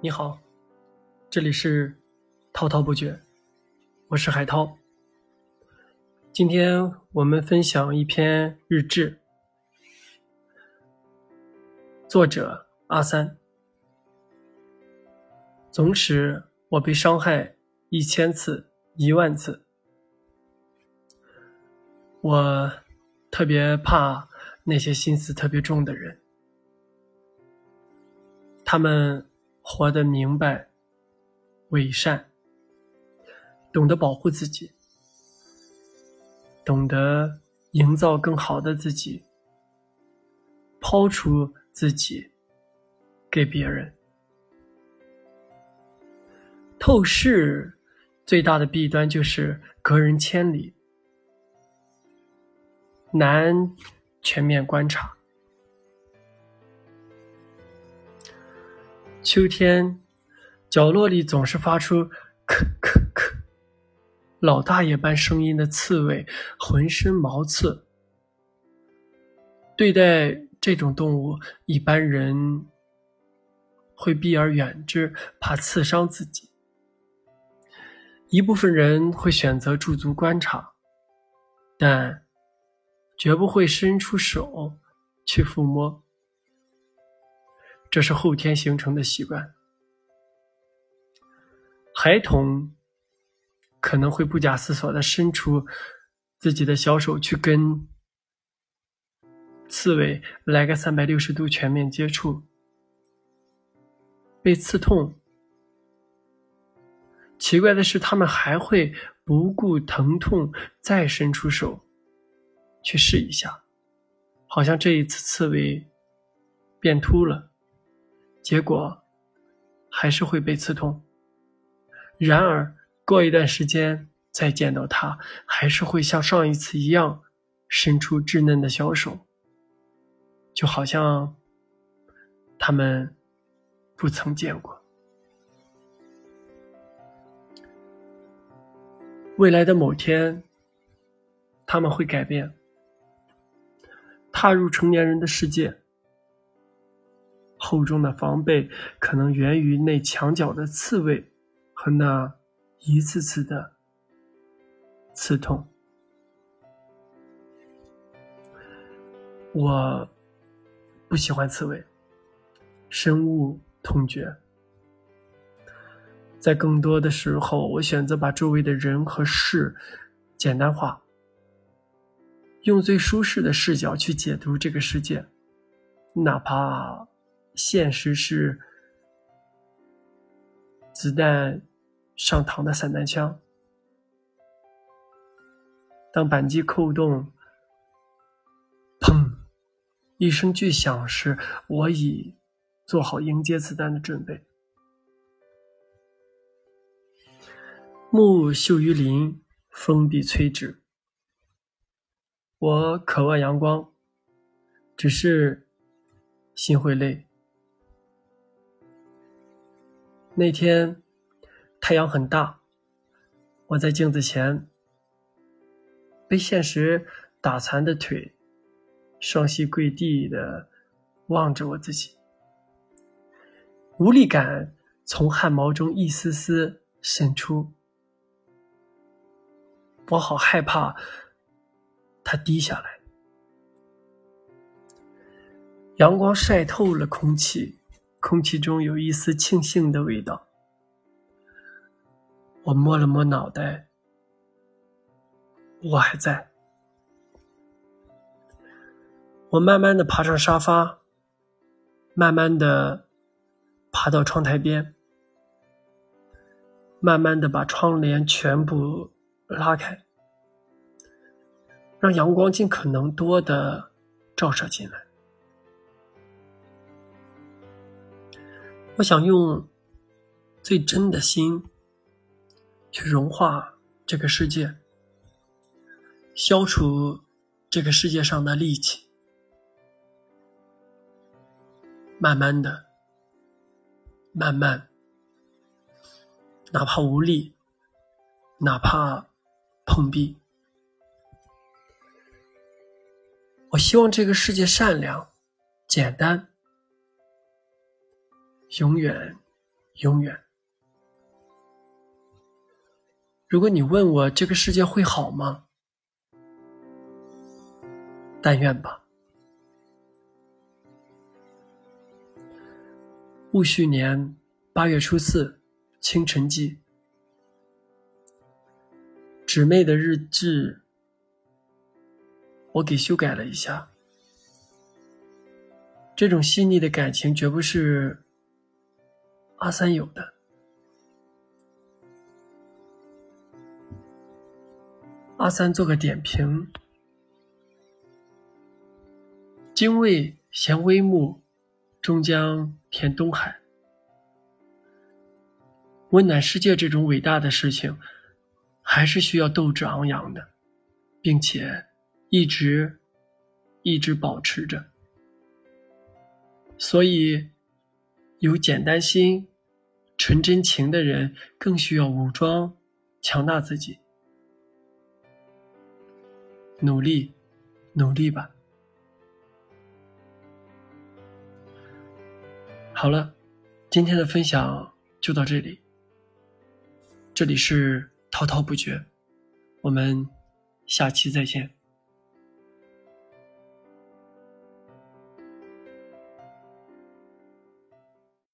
你好，这里是滔滔不绝，我是海涛。今天我们分享一篇日志，作者阿三。总使我被伤害一千次、一万次，我特别怕那些心思特别重的人，他们。活得明白、伪善，懂得保护自己，懂得营造更好的自己，抛出自己给别人。透视最大的弊端就是隔人千里，难全面观察。秋天，角落里总是发出“咳咳咳”老大爷般声音的刺猬，浑身毛刺。对待这种动物，一般人会避而远之，怕刺伤自己；一部分人会选择驻足观察，但绝不会伸出手去抚摸。这是后天形成的习惯。孩童可能会不假思索的伸出自己的小手去跟刺猬来个三百六十度全面接触，被刺痛。奇怪的是，他们还会不顾疼痛再伸出手去试一下，好像这一次刺猬变秃了。结果还是会被刺痛。然而，过一段时间再见到他，还是会像上一次一样伸出稚嫩的小手，就好像他们不曾见过。未来的某天，他们会改变，踏入成年人的世界。厚重的防备可能源于那墙角的刺猬和那一次次的刺痛。我不喜欢刺猬，深恶痛绝。在更多的时候，我选择把周围的人和事简单化，用最舒适的视角去解读这个世界，哪怕。现实是子弹上膛的散弹枪。当扳机扣动，砰一声巨响时，我已做好迎接子弹的准备。木秀于林，风必摧之。我渴望阳光，只是心会累。那天太阳很大，我在镜子前被现实打残的腿，双膝跪地的望着我自己，无力感从汗毛中一丝丝渗出，我好害怕它滴下来。阳光晒透了空气。空气中有一丝庆幸的味道。我摸了摸脑袋，我还在。我慢慢的爬上沙发，慢慢的爬到窗台边，慢慢的把窗帘全部拉开，让阳光尽可能多的照射进来。我想用最真的心去融化这个世界，消除这个世界上的戾气，慢慢的，慢慢，哪怕无力，哪怕碰壁，我希望这个世界善良、简单。永远永远。如果你问我这个世界会好吗？但愿吧。戊戌年八月初四，清晨记。姊妹的日志，我给修改了一下。这种细腻的感情绝不是阿三有的。阿三做个点评：精卫衔微木，终将填东海。温暖世界这种伟大的事情，还是需要斗志昂扬的，并且一直一直保持着。所以，有简单心、纯真情的人，更需要武装、强大自己。努力，努力吧。好了，今天的分享就到这里。这里是滔滔不绝，我们下期再见。